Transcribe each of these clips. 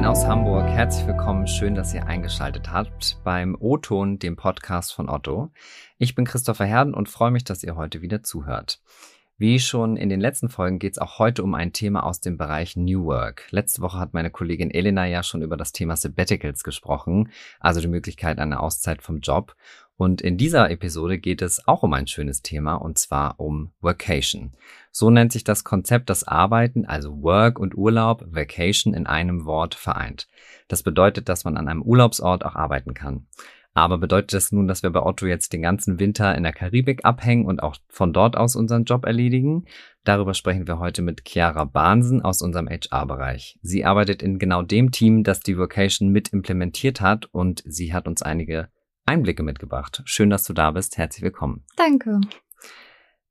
Moin aus Hamburg, herzlich willkommen, schön, dass ihr eingeschaltet habt beim O-Ton, dem Podcast von Otto. Ich bin Christopher Herden und freue mich, dass ihr heute wieder zuhört. Wie schon in den letzten Folgen geht es auch heute um ein Thema aus dem Bereich New Work. Letzte Woche hat meine Kollegin Elena ja schon über das Thema Sabbaticals gesprochen, also die Möglichkeit einer Auszeit vom Job. Und in dieser Episode geht es auch um ein schönes Thema, und zwar um Workation. So nennt sich das Konzept, das Arbeiten, also Work und Urlaub, Vacation in einem Wort vereint. Das bedeutet, dass man an einem Urlaubsort auch arbeiten kann. Aber bedeutet das nun, dass wir bei Otto jetzt den ganzen Winter in der Karibik abhängen und auch von dort aus unseren Job erledigen? Darüber sprechen wir heute mit Chiara Bahnsen aus unserem HR-Bereich. Sie arbeitet in genau dem Team, das die Vocation mit implementiert hat und sie hat uns einige Einblicke mitgebracht. Schön, dass du da bist. Herzlich willkommen. Danke.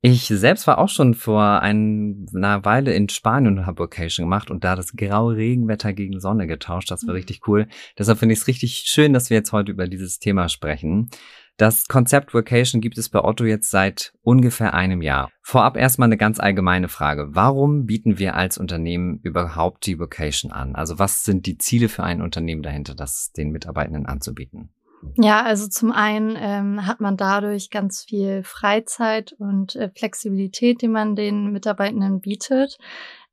Ich selbst war auch schon vor einer Weile in Spanien und habe Vocation gemacht und da das graue Regenwetter gegen Sonne getauscht. Das war mhm. richtig cool. Deshalb finde ich es richtig schön, dass wir jetzt heute über dieses Thema sprechen. Das Konzept Vocation gibt es bei Otto jetzt seit ungefähr einem Jahr. Vorab erstmal eine ganz allgemeine Frage. Warum bieten wir als Unternehmen überhaupt die Vocation an? Also was sind die Ziele für ein Unternehmen dahinter, das den Mitarbeitenden anzubieten? Ja, also zum einen ähm, hat man dadurch ganz viel Freizeit und äh, Flexibilität, die man den Mitarbeitenden bietet.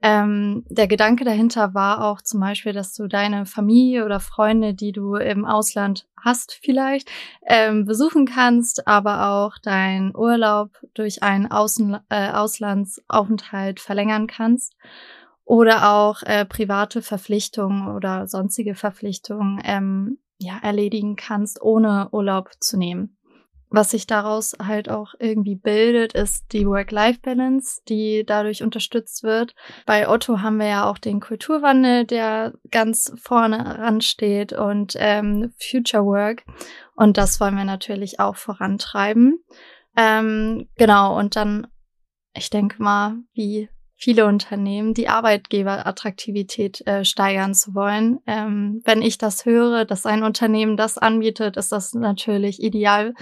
Ähm, der Gedanke dahinter war auch zum Beispiel, dass du deine Familie oder Freunde, die du im Ausland hast vielleicht, ähm, besuchen kannst, aber auch deinen Urlaub durch einen Außen äh, Auslandsaufenthalt verlängern kannst oder auch äh, private Verpflichtungen oder sonstige Verpflichtungen ähm, ja, erledigen kannst, ohne Urlaub zu nehmen. Was sich daraus halt auch irgendwie bildet, ist die Work-Life-Balance, die dadurch unterstützt wird. Bei Otto haben wir ja auch den Kulturwandel, der ganz vorne ransteht und ähm, Future Work. Und das wollen wir natürlich auch vorantreiben. Ähm, genau, und dann, ich denke mal, wie viele Unternehmen, die Arbeitgeberattraktivität äh, steigern zu wollen. Ähm, wenn ich das höre, dass ein Unternehmen das anbietet, ist das natürlich ideal,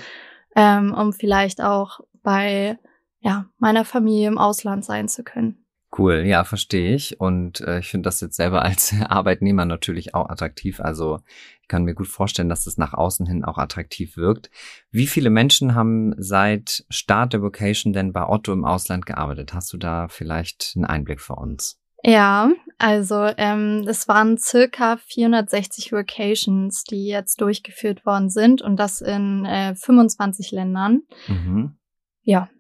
ähm, um vielleicht auch bei ja, meiner Familie im Ausland sein zu können. Cool, ja, verstehe ich. Und äh, ich finde das jetzt selber als Arbeitnehmer natürlich auch attraktiv. Also ich kann mir gut vorstellen, dass es nach außen hin auch attraktiv wirkt. Wie viele Menschen haben seit Start der Vocation denn bei Otto im Ausland gearbeitet? Hast du da vielleicht einen Einblick für uns? Ja, also ähm, es waren circa 460 Vocations, die jetzt durchgeführt worden sind und das in äh, 25 Ländern. Mhm. Ja,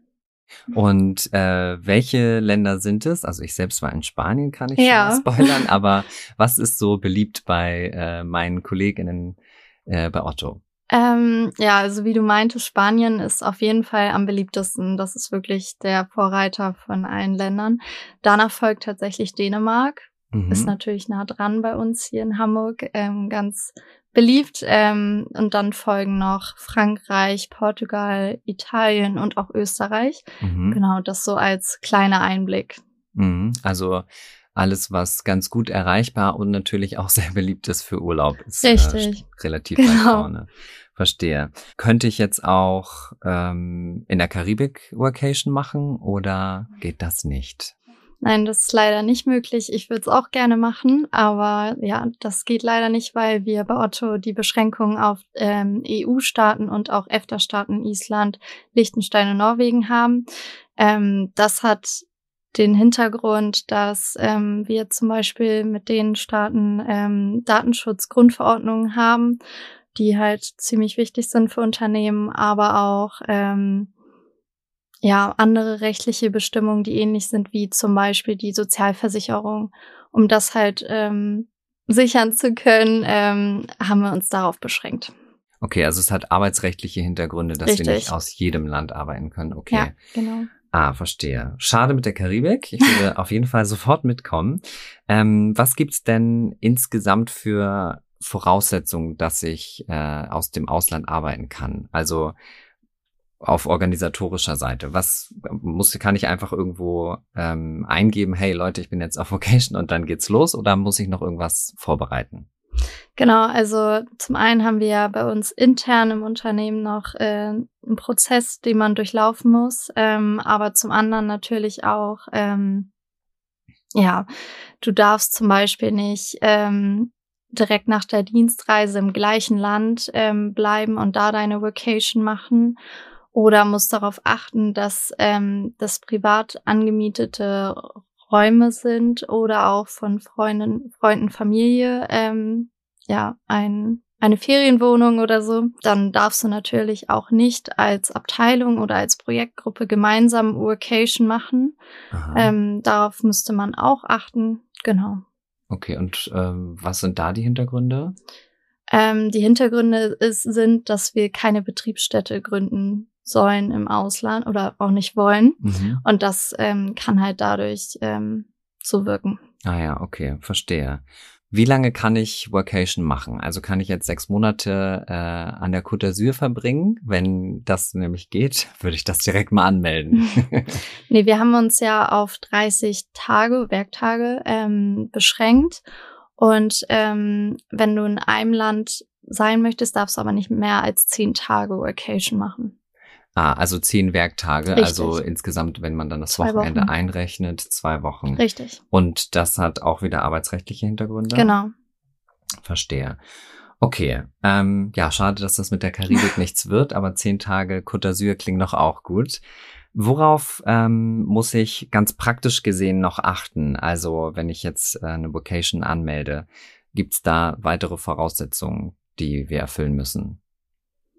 und äh, welche Länder sind es? Also ich selbst war in Spanien, kann ich ja. schon spoilern, aber was ist so beliebt bei äh, meinen Kolleginnen äh, bei Otto? Ähm, ja, also wie du meintest, Spanien ist auf jeden Fall am beliebtesten. Das ist wirklich der Vorreiter von allen Ländern. Danach folgt tatsächlich Dänemark. Mhm. Ist natürlich nah dran bei uns hier in Hamburg. Ähm, ganz beliebt. Ähm, und dann folgen noch Frankreich, Portugal, Italien und auch Österreich. Mhm. Genau, das so als kleiner Einblick. Mhm. Also alles, was ganz gut erreichbar und natürlich auch sehr beliebt ist für Urlaub, ist Richtig. Äh, relativ genau. weit vorne. Verstehe. Könnte ich jetzt auch ähm, in der Karibik Workation machen oder geht das nicht? Nein, das ist leider nicht möglich. Ich würde es auch gerne machen, aber ja, das geht leider nicht, weil wir bei Otto die Beschränkungen auf ähm, EU-Staaten und auch EFTA-Staaten Island, Liechtenstein und Norwegen haben. Ähm, das hat den Hintergrund, dass ähm, wir zum Beispiel mit den Staaten ähm, Datenschutzgrundverordnungen haben, die halt ziemlich wichtig sind für Unternehmen, aber auch ähm, ja, andere rechtliche Bestimmungen, die ähnlich sind wie zum Beispiel die Sozialversicherung. Um das halt ähm, sichern zu können, ähm, haben wir uns darauf beschränkt. Okay, also es hat arbeitsrechtliche Hintergründe, dass Richtig. wir nicht aus jedem Land arbeiten können. Okay. Ja, genau. Ah, verstehe. Schade mit der Karibik. Ich würde auf jeden Fall sofort mitkommen. Ähm, was gibt's denn insgesamt für Voraussetzungen, dass ich äh, aus dem Ausland arbeiten kann? Also auf organisatorischer Seite? Was muss, kann ich einfach irgendwo ähm, eingeben, hey Leute, ich bin jetzt auf Vocation und dann geht's los oder muss ich noch irgendwas vorbereiten? Genau, also zum einen haben wir ja bei uns intern im Unternehmen noch äh, einen Prozess, den man durchlaufen muss, ähm, aber zum anderen natürlich auch, ähm, ja, du darfst zum Beispiel nicht ähm, direkt nach der Dienstreise im gleichen Land ähm, bleiben und da deine Vacation machen oder musst darauf achten, dass ähm, das privat angemietete Räume sind oder auch von Freunden, Freunden, Familie, ähm, ja, ein, eine Ferienwohnung oder so, dann darfst du natürlich auch nicht als Abteilung oder als Projektgruppe gemeinsam Workation machen. Ähm, darauf müsste man auch achten. Genau. Okay, und ähm, was sind da die Hintergründe? Ähm, die Hintergründe ist, sind, dass wir keine Betriebsstätte gründen sollen im Ausland oder auch nicht wollen. Mhm. Und das ähm, kann halt dadurch ähm, so wirken. Ah ja, okay, verstehe. Wie lange kann ich Workation machen? Also kann ich jetzt sechs Monate äh, an der Côte d'Azur verbringen? Wenn das nämlich geht, würde ich das direkt mal anmelden. nee, wir haben uns ja auf 30 Tage, Werktage ähm, beschränkt. Und ähm, wenn du in einem Land sein möchtest, darfst du aber nicht mehr als zehn Tage Workation machen. Ah, also zehn Werktage, Richtig. also insgesamt, wenn man dann das zwei Wochenende Wochen. einrechnet, zwei Wochen. Richtig. Und das hat auch wieder arbeitsrechtliche Hintergründe? Genau. Verstehe. Okay, ähm, ja, schade, dass das mit der Karibik nichts wird, aber zehn Tage Côte d'Azur klingt noch auch gut. Worauf ähm, muss ich ganz praktisch gesehen noch achten? Also wenn ich jetzt äh, eine Vocation anmelde, gibt's da weitere Voraussetzungen, die wir erfüllen müssen?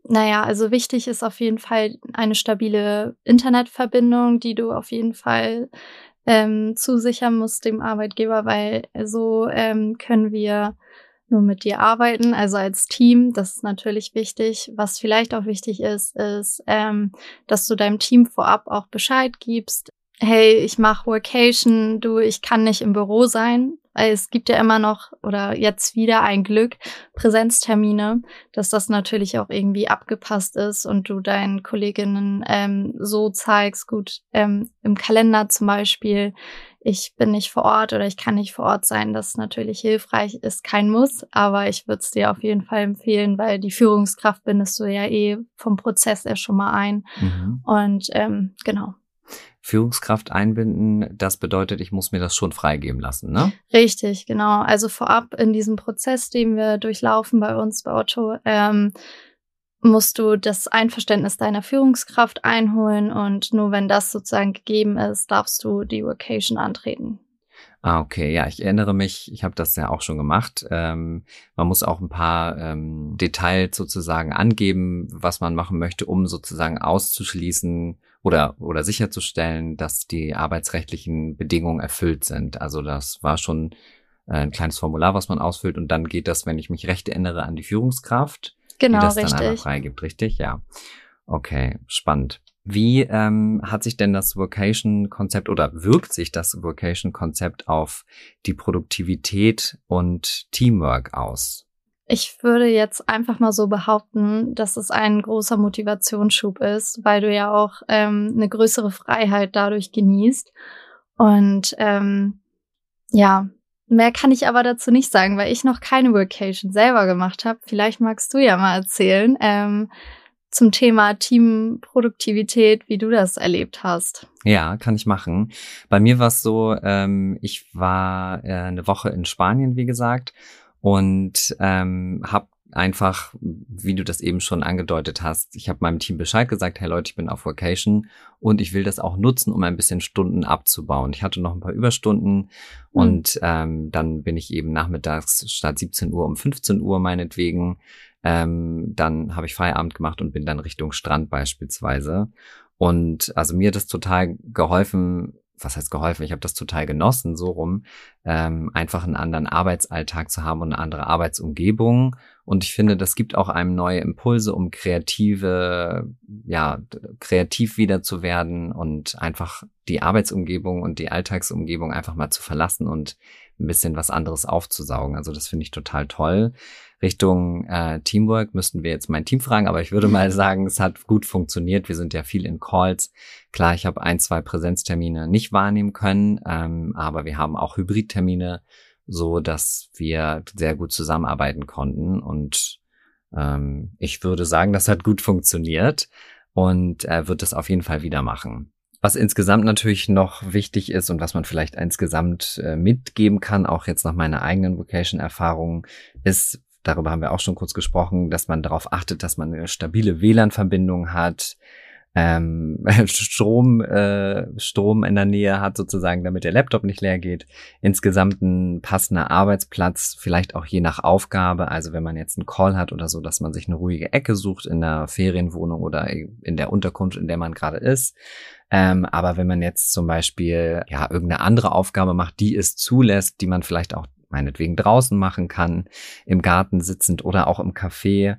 Naja, also wichtig ist auf jeden Fall eine stabile Internetverbindung, die du auf jeden Fall ähm, zusichern musst dem Arbeitgeber, weil so ähm, können wir nur mit dir arbeiten, also als Team. Das ist natürlich wichtig. Was vielleicht auch wichtig ist, ist, ähm, dass du deinem Team vorab auch Bescheid gibst. Hey, ich mache Workation, du, ich kann nicht im Büro sein. Weil es gibt ja immer noch oder jetzt wieder ein Glück Präsenztermine, dass das natürlich auch irgendwie abgepasst ist und du deinen Kolleginnen ähm, so zeigst, gut, ähm, im Kalender zum Beispiel, ich bin nicht vor Ort oder ich kann nicht vor Ort sein, das natürlich hilfreich ist, kein Muss, aber ich würde es dir auf jeden Fall empfehlen, weil die Führungskraft bindest du ja eh vom Prozess her schon mal ein. Mhm. Und ähm, genau. Führungskraft einbinden, das bedeutet, ich muss mir das schon freigeben lassen, ne? Richtig, genau. Also vorab in diesem Prozess, den wir durchlaufen bei uns bei Otto, ähm, musst du das Einverständnis deiner Führungskraft einholen und nur wenn das sozusagen gegeben ist, darfst du die Vocation antreten. Ah, okay, ja, ich erinnere mich, ich habe das ja auch schon gemacht. Ähm, man muss auch ein paar ähm, Details sozusagen angeben, was man machen möchte, um sozusagen auszuschließen oder, oder sicherzustellen, dass die arbeitsrechtlichen Bedingungen erfüllt sind. Also das war schon äh, ein kleines Formular, was man ausfüllt und dann geht das, wenn ich mich recht erinnere, an die Führungskraft, genau, die das richtig. dann einmal freigibt, richtig? Ja. Okay, spannend. Wie ähm, hat sich denn das Vocation-Konzept oder wirkt sich das Vocation-Konzept auf die Produktivität und Teamwork aus? Ich würde jetzt einfach mal so behaupten, dass es ein großer Motivationsschub ist, weil du ja auch ähm, eine größere Freiheit dadurch genießt. Und ähm, ja, mehr kann ich aber dazu nicht sagen, weil ich noch keine Workation selber gemacht habe. Vielleicht magst du ja mal erzählen ähm, zum Thema Teamproduktivität, wie du das erlebt hast. Ja, kann ich machen. Bei mir war es so, ähm, ich war äh, eine Woche in Spanien, wie gesagt und ähm, habe einfach, wie du das eben schon angedeutet hast, ich habe meinem Team Bescheid gesagt, hey Leute, ich bin auf Vacation und ich will das auch nutzen, um ein bisschen Stunden abzubauen. Ich hatte noch ein paar Überstunden mhm. und ähm, dann bin ich eben nachmittags statt 17 Uhr um 15 Uhr meinetwegen. Ähm, dann habe ich Feierabend gemacht und bin dann Richtung Strand beispielsweise. Und also mir hat es total geholfen, was heißt geholfen? Ich habe das total genossen, so rum, ähm, einfach einen anderen Arbeitsalltag zu haben und eine andere Arbeitsumgebung. Und ich finde, das gibt auch einem neue Impulse, um kreative, ja, kreativ wieder zu werden und einfach die Arbeitsumgebung und die Alltagsumgebung einfach mal zu verlassen und ein bisschen was anderes aufzusaugen. Also das finde ich total toll. Richtung äh, Teamwork müssten wir jetzt mein Team fragen, aber ich würde mal sagen, es hat gut funktioniert. Wir sind ja viel in Calls. Klar, ich habe ein, zwei Präsenztermine nicht wahrnehmen können, ähm, aber wir haben auch Hybridtermine, so dass wir sehr gut zusammenarbeiten konnten. Und ähm, ich würde sagen, das hat gut funktioniert und äh, wird das auf jeden Fall wieder machen. Was insgesamt natürlich noch wichtig ist und was man vielleicht insgesamt äh, mitgeben kann, auch jetzt nach meiner eigenen Vocation-Erfahrung, ist, darüber haben wir auch schon kurz gesprochen, dass man darauf achtet, dass man eine stabile WLAN-Verbindung hat, ähm, Strom, äh, Strom in der Nähe hat, sozusagen, damit der Laptop nicht leer geht. Insgesamt ein passender Arbeitsplatz, vielleicht auch je nach Aufgabe. Also wenn man jetzt einen Call hat oder so, dass man sich eine ruhige Ecke sucht in der Ferienwohnung oder in der Unterkunft, in der man gerade ist. Ähm, aber wenn man jetzt zum Beispiel ja irgendeine andere Aufgabe macht, die es zulässt, die man vielleicht auch meinetwegen draußen machen kann, im Garten sitzend oder auch im Café,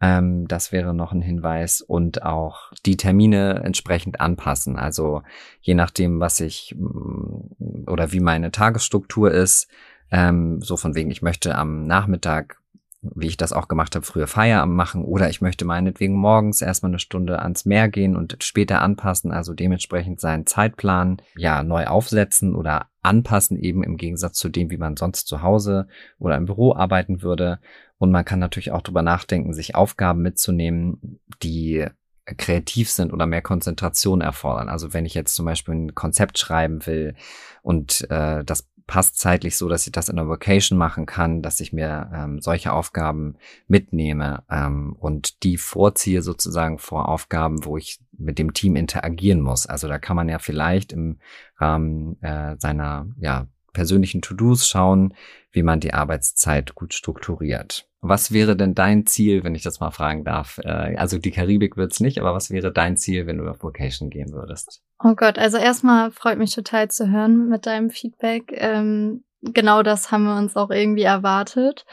ähm, das wäre noch ein Hinweis und auch die Termine entsprechend anpassen. Also je nachdem, was ich mm, oder wie meine Tagesstruktur ist, ähm, so von wegen, ich möchte am Nachmittag wie ich das auch gemacht habe, früher Feierabend machen oder ich möchte meinetwegen morgens erstmal eine Stunde ans Meer gehen und später anpassen, also dementsprechend seinen Zeitplan ja neu aufsetzen oder anpassen, eben im Gegensatz zu dem, wie man sonst zu Hause oder im Büro arbeiten würde. Und man kann natürlich auch drüber nachdenken, sich Aufgaben mitzunehmen, die kreativ sind oder mehr Konzentration erfordern. Also wenn ich jetzt zum Beispiel ein Konzept schreiben will und äh, das passt zeitlich so, dass ich das in der Vocation machen kann, dass ich mir ähm, solche Aufgaben mitnehme ähm, und die vorziehe sozusagen vor Aufgaben, wo ich mit dem Team interagieren muss. Also da kann man ja vielleicht im Rahmen äh, seiner ja, persönlichen To-Dos schauen, wie man die Arbeitszeit gut strukturiert. Was wäre denn dein Ziel, wenn ich das mal fragen darf? Äh, also die Karibik wird's nicht, aber was wäre dein Ziel, wenn du auf Vocation gehen würdest? Oh Gott, also erstmal freut mich total zu hören mit deinem Feedback. Ähm, genau das haben wir uns auch irgendwie erwartet.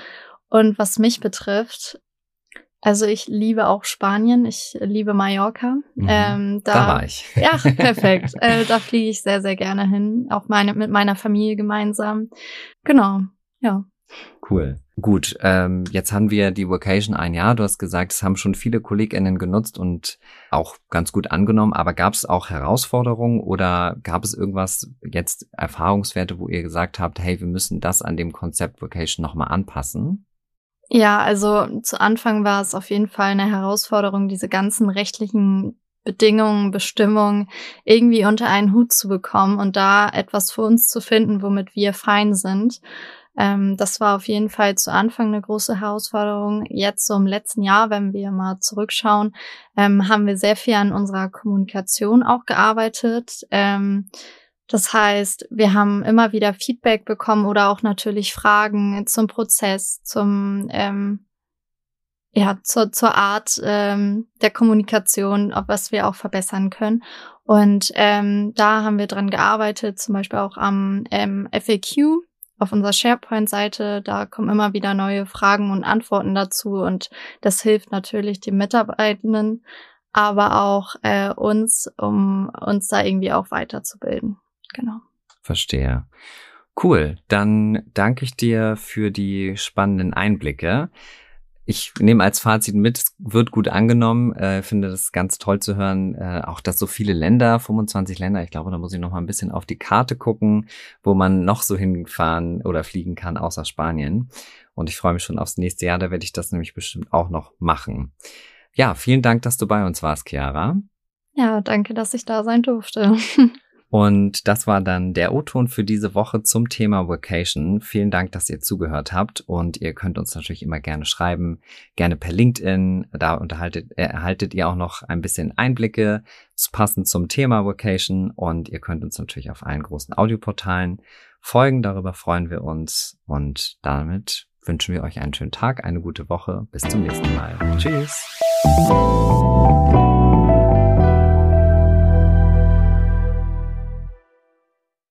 Und was mich betrifft, also ich liebe auch Spanien, ich liebe Mallorca. Mhm, ähm, da, da, war ich. Ja, perfekt. äh, da fliege ich sehr, sehr gerne hin, auch meine, mit meiner Familie gemeinsam. Genau, ja. Cool. Gut, ähm, jetzt haben wir die Vocation ein Jahr. Du hast gesagt, es haben schon viele KollegInnen genutzt und auch ganz gut angenommen. Aber gab es auch Herausforderungen oder gab es irgendwas jetzt Erfahrungswerte, wo ihr gesagt habt, hey, wir müssen das an dem Konzept Vocation nochmal anpassen? Ja, also zu Anfang war es auf jeden Fall eine Herausforderung, diese ganzen rechtlichen Bedingungen, Bestimmungen irgendwie unter einen Hut zu bekommen und da etwas für uns zu finden, womit wir fein sind. Ähm, das war auf jeden Fall zu Anfang eine große Herausforderung. Jetzt so im letzten Jahr, wenn wir mal zurückschauen, ähm, haben wir sehr viel an unserer Kommunikation auch gearbeitet. Ähm, das heißt, wir haben immer wieder Feedback bekommen oder auch natürlich Fragen zum Prozess, zum ähm, ja zur, zur Art ähm, der Kommunikation, ob was wir auch verbessern können. Und ähm, da haben wir dran gearbeitet, zum Beispiel auch am ähm, FAQ auf unserer SharePoint-Seite. Da kommen immer wieder neue Fragen und Antworten dazu und das hilft natürlich den Mitarbeitenden, aber auch äh, uns, um uns da irgendwie auch weiterzubilden. Genau. Verstehe. Cool. Dann danke ich dir für die spannenden Einblicke ich nehme als Fazit mit, es wird gut angenommen. Äh, finde das ganz toll zu hören, äh, auch dass so viele Länder, 25 Länder, ich glaube, da muss ich noch mal ein bisschen auf die Karte gucken, wo man noch so hinfahren oder fliegen kann, außer Spanien. Und ich freue mich schon aufs nächste Jahr, da werde ich das nämlich bestimmt auch noch machen. Ja, vielen Dank, dass du bei uns warst, Chiara. Ja, danke, dass ich da sein durfte. Und das war dann der O-Ton für diese Woche zum Thema Vacation. Vielen Dank, dass ihr zugehört habt und ihr könnt uns natürlich immer gerne schreiben, gerne per LinkedIn. Da unterhaltet, erhaltet ihr auch noch ein bisschen Einblicke passend zum Thema Vacation und ihr könnt uns natürlich auf allen großen Audioportalen folgen. Darüber freuen wir uns und damit wünschen wir euch einen schönen Tag, eine gute Woche. Bis zum nächsten Mal. Tschüss.